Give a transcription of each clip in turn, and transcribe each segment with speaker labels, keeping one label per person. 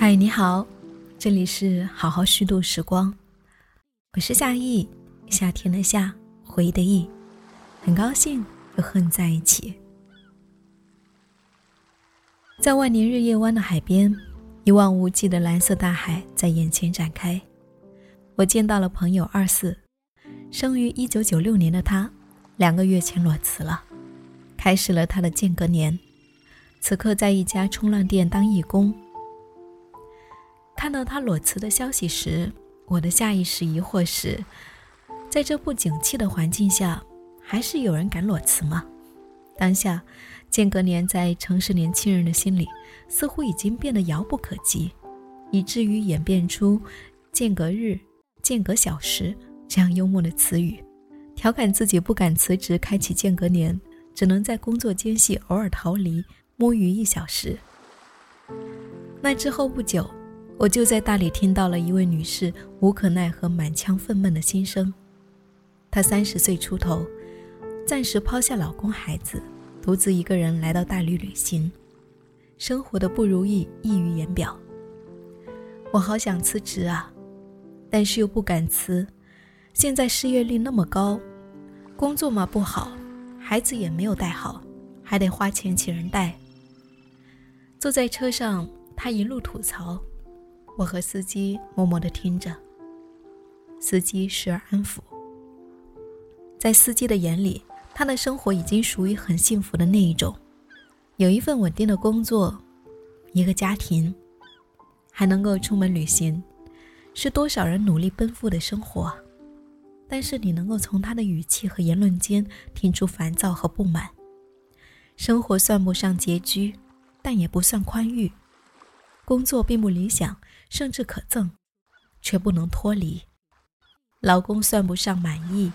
Speaker 1: 嗨，你好，这里是好好虚度时光，我是夏意，夏天的夏，回忆的忆，很高兴又和你在一起。在万年日夜湾的海边，一望无际的蓝色大海在眼前展开。我见到了朋友二四，生于一九九六年的他，两个月前裸辞了，开始了他的间隔年。此刻在一家冲浪店当义工。看到他裸辞的消息时，我的下意识疑惑是：在这不景气的环境下，还是有人敢裸辞吗？当下，间隔年在城市年轻人的心里，似乎已经变得遥不可及，以至于演变出“间隔日”“间隔小时”这样幽默的词语，调侃自己不敢辞职开启间隔年，只能在工作间隙偶尔逃离摸鱼一小时。那之后不久。我就在大理听到了一位女士无可奈何、满腔愤懑的心声。她三十岁出头，暂时抛下老公孩子，独自一个人来到大理旅行，生活的不如意溢于言表。我好想辞职啊，但是又不敢辞。现在失业率那么高，工作嘛不好，孩子也没有带好，还得花钱请人带。坐在车上，她一路吐槽。我和司机默默地听着，司机时而安抚。在司机的眼里，他的生活已经属于很幸福的那一种，有一份稳定的工作，一个家庭，还能够出门旅行，是多少人努力奔赴的生活。但是你能够从他的语气和言论间听出烦躁和不满。生活算不上拮据，但也不算宽裕。工作并不理想，甚至可憎，却不能脱离。老公算不上满意，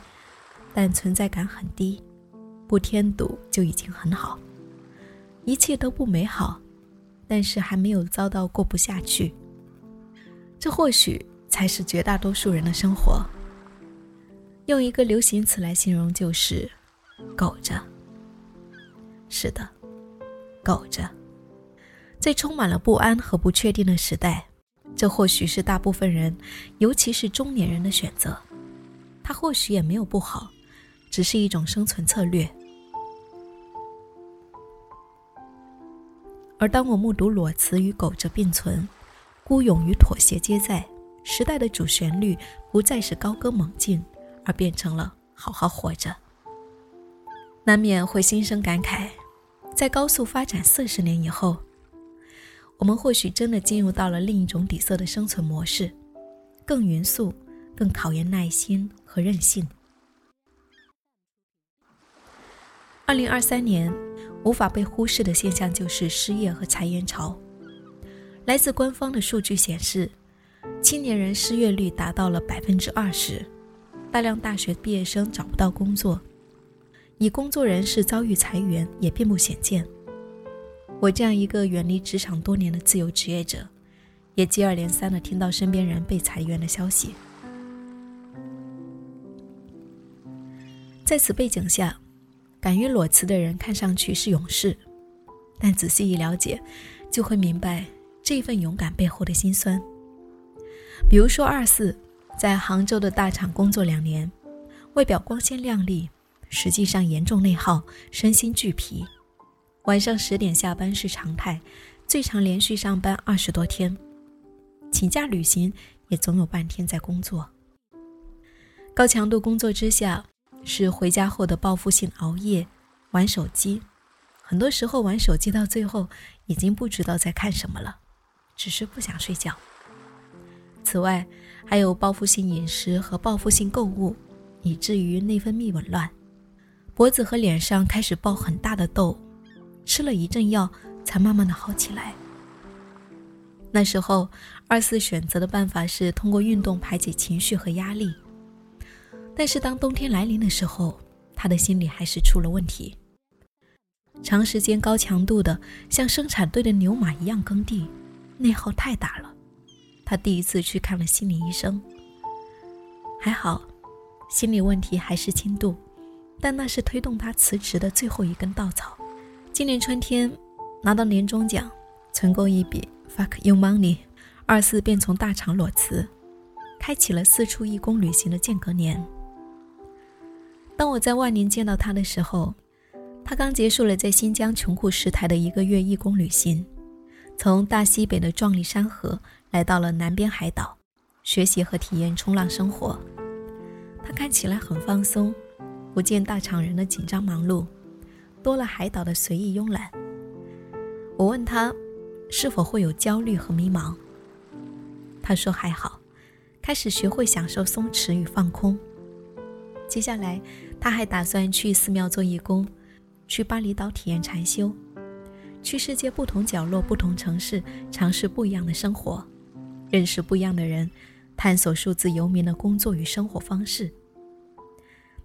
Speaker 1: 但存在感很低，不添堵就已经很好。一切都不美好，但是还没有遭到过不下去。这或许才是绝大多数人的生活。用一个流行词来形容，就是“苟着”。是的，苟着。在充满了不安和不确定的时代，这或许是大部分人，尤其是中年人的选择。它或许也没有不好，只是一种生存策略。而当我目睹裸辞与苟着并存，孤勇与妥协皆在，时代的主旋律不再是高歌猛进，而变成了好好活着，难免会心生感慨。在高速发展四十年以后。我们或许真的进入到了另一种底色的生存模式，更匀速，更考验耐心和韧性。二零二三年，无法被忽视的现象就是失业和裁员潮。来自官方的数据显示，青年人失业率达到了百分之二十，大量大学毕业生找不到工作，以工作人士遭遇裁员也并不鲜见。我这样一个远离职场多年的自由职业者，也接二连三的听到身边人被裁员的消息。在此背景下，敢于裸辞的人看上去是勇士，但仔细一了解，就会明白这份勇敢背后的辛酸。比如说，二四在杭州的大厂工作两年，外表光鲜亮丽，实际上严重内耗，身心俱疲。晚上十点下班是常态，最长连续上班二十多天，请假旅行也总有半天在工作。高强度工作之下，是回家后的报复性熬夜、玩手机，很多时候玩手机到最后已经不知道在看什么了，只是不想睡觉。此外，还有报复性饮食和报复性购物，以至于内分泌紊乱，脖子和脸上开始爆很大的痘。吃了一阵药，才慢慢的好起来。那时候，二四选择的办法是通过运动排解情绪和压力。但是当冬天来临的时候，他的心里还是出了问题。长时间高强度的像生产队的牛马一样耕地，内耗太大了。他第一次去看了心理医生，还好，心理问题还是轻度，但那是推动他辞职的最后一根稻草。今年春天拿到年终奖，存够一笔 fuck you money，二四便从大厂裸辞，开启了四处义工旅行的间隔年。当我在万宁见到他的时候，他刚结束了在新疆穷苦石台的一个月义工旅行，从大西北的壮丽山河来到了南边海岛，学习和体验冲浪生活。他看起来很放松，不见大厂人的紧张忙碌，多了海岛的随意慵懒。我问他，是否会有焦虑和迷茫？他说还好，开始学会享受松弛与放空。接下来，他还打算去寺庙做义工。去巴厘岛体验禅修，去世界不同角落、不同城市尝试不一样的生活，认识不一样的人，探索数字游民的工作与生活方式。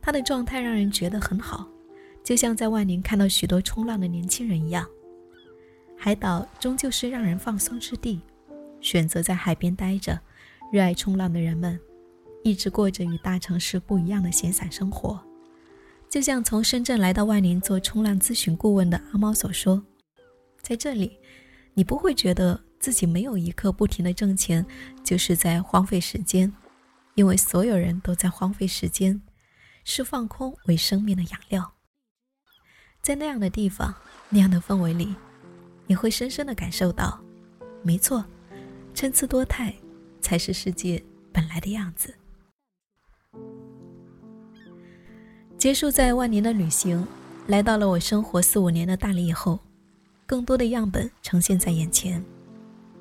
Speaker 1: 他的状态让人觉得很好，就像在万宁看到许多冲浪的年轻人一样。海岛终究是让人放松之地，选择在海边待着，热爱冲浪的人们，一直过着与大城市不一样的闲散生活。就像从深圳来到万宁做冲浪咨询顾问的阿猫所说，在这里，你不会觉得自己没有一刻不停的挣钱，就是在荒废时间，因为所有人都在荒废时间，是放空为生命的养料。在那样的地方，那样的氛围里，你会深深的感受到，没错，参差多态才是世界本来的样子。结束在万年的旅行，来到了我生活四五年的大理以后，更多的样本呈现在眼前。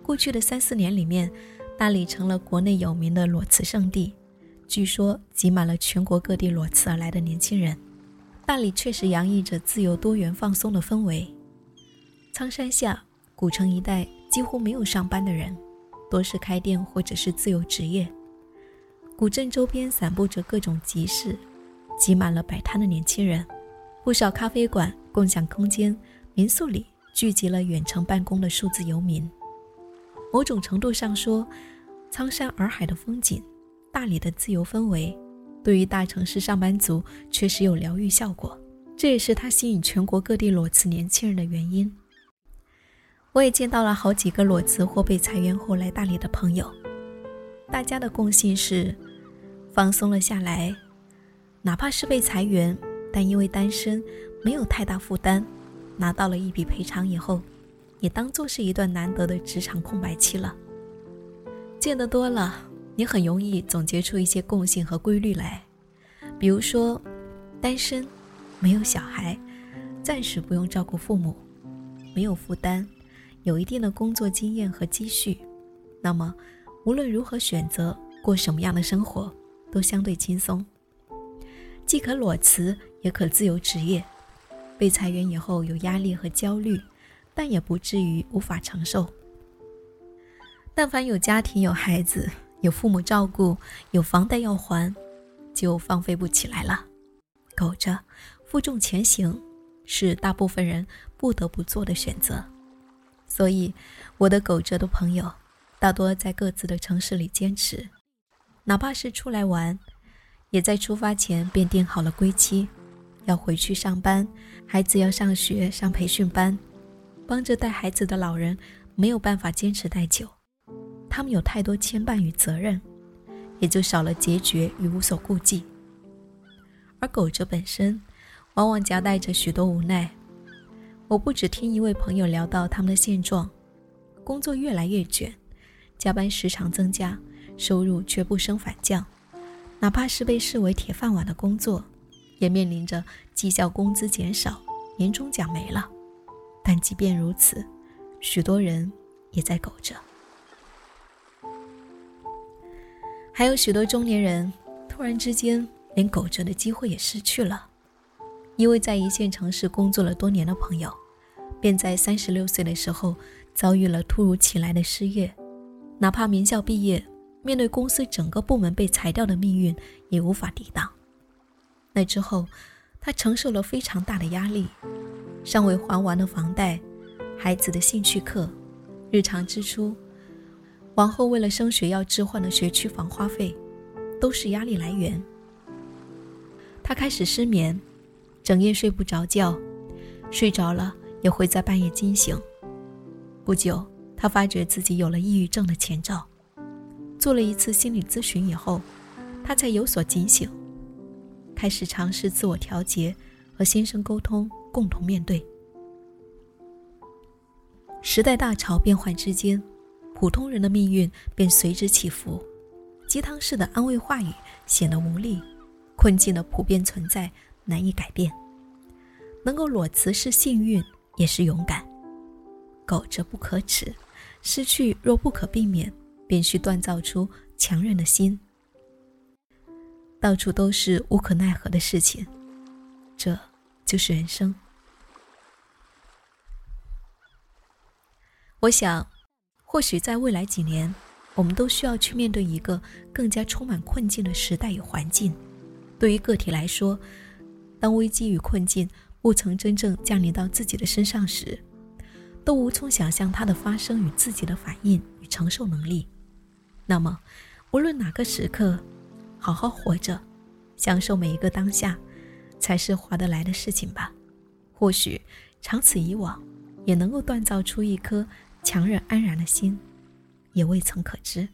Speaker 1: 过去的三四年里面，大理成了国内有名的裸辞圣地，据说挤满了全国各地裸辞而来的年轻人。大理确实洋溢着自由、多元、放松的氛围。苍山下、古城一带几乎没有上班的人，多是开店或者是自由职业。古镇周边散布着各种集市。挤满了摆摊的年轻人，不少咖啡馆、共享空间、民宿里聚集了远程办公的数字游民。某种程度上说，苍山洱海的风景，大理的自由氛围，对于大城市上班族确实有疗愈效果。这也是他吸引全国各地裸辞年轻人的原因。我也见到了好几个裸辞或被裁员后来大理的朋友，大家的共性是放松了下来。哪怕是被裁员，但因为单身，没有太大负担，拿到了一笔赔偿以后，也当做是一段难得的职场空白期了。见得多了，你很容易总结出一些共性和规律来。比如说，单身，没有小孩，暂时不用照顾父母，没有负担，有一定的工作经验和积蓄，那么无论如何选择过什么样的生活，都相对轻松。既可裸辞，也可自由职业。被裁员以后有压力和焦虑，但也不至于无法承受。但凡有家庭、有孩子、有父母照顾、有房贷要还，就放飞不起来了。苟着，负重前行，是大部分人不得不做的选择。所以，我的苟着的朋友，大多在各自的城市里坚持，哪怕是出来玩。也在出发前便定好了归期，要回去上班，孩子要上学上培训班，帮着带孩子的老人没有办法坚持太久，他们有太多牵绊与责任，也就少了决绝与无所顾忌。而苟着本身，往往夹带着许多无奈。我不止听一位朋友聊到他们的现状，工作越来越卷，加班时长增加，收入却不升反降。哪怕是被视为铁饭碗的工作，也面临着绩效工资减少、年终奖没了。但即便如此，许多人也在苟着。还有许多中年人，突然之间连苟着的机会也失去了。一位在一线城市工作了多年的朋友，便在三十六岁的时候遭遇了突如其来的失业，哪怕名校毕业。面对公司整个部门被裁掉的命运，也无法抵挡。那之后，他承受了非常大的压力，尚未还完的房贷、孩子的兴趣课、日常支出，往后为了升学要置换的学区房花费，都是压力来源。他开始失眠，整夜睡不着觉，睡着了也会在半夜惊醒。不久，他发觉自己有了抑郁症的前兆。做了一次心理咨询以后，他才有所警醒，开始尝试自我调节，和先生沟通，共同面对。时代大潮变幻之间，普通人的命运便随之起伏。鸡汤式的安慰话语显得无力，困境的普遍存在难以改变。能够裸辞是幸运，也是勇敢。苟着不可耻，失去若不可避免。便需锻造出强韧的心。到处都是无可奈何的事情，这就是人生。我想，或许在未来几年，我们都需要去面对一个更加充满困境的时代与环境。对于个体来说，当危机与困境不曾真正降临到自己的身上时，都无从想象它的发生与自己的反应与承受能力。那么，无论哪个时刻，好好活着，享受每一个当下，才是划得来的事情吧。或许长此以往，也能够锻造出一颗强忍安然的心，也未曾可知。